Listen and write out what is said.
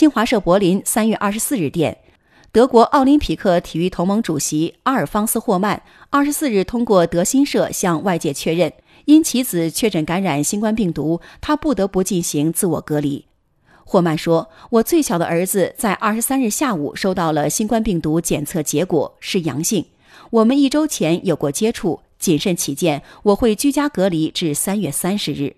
新华社柏林三月二十四日电德国奥林匹克体育同盟主席阿尔方斯霍曼二十四日通过德新社向外界确认因其子确诊感染新冠病毒他不得不进行自我隔离。霍曼说我最小的儿子在二十三日下午收到了新冠病毒检测结果是阳性。我们一周前有过接触谨慎起见我会居家隔离至三月三十日。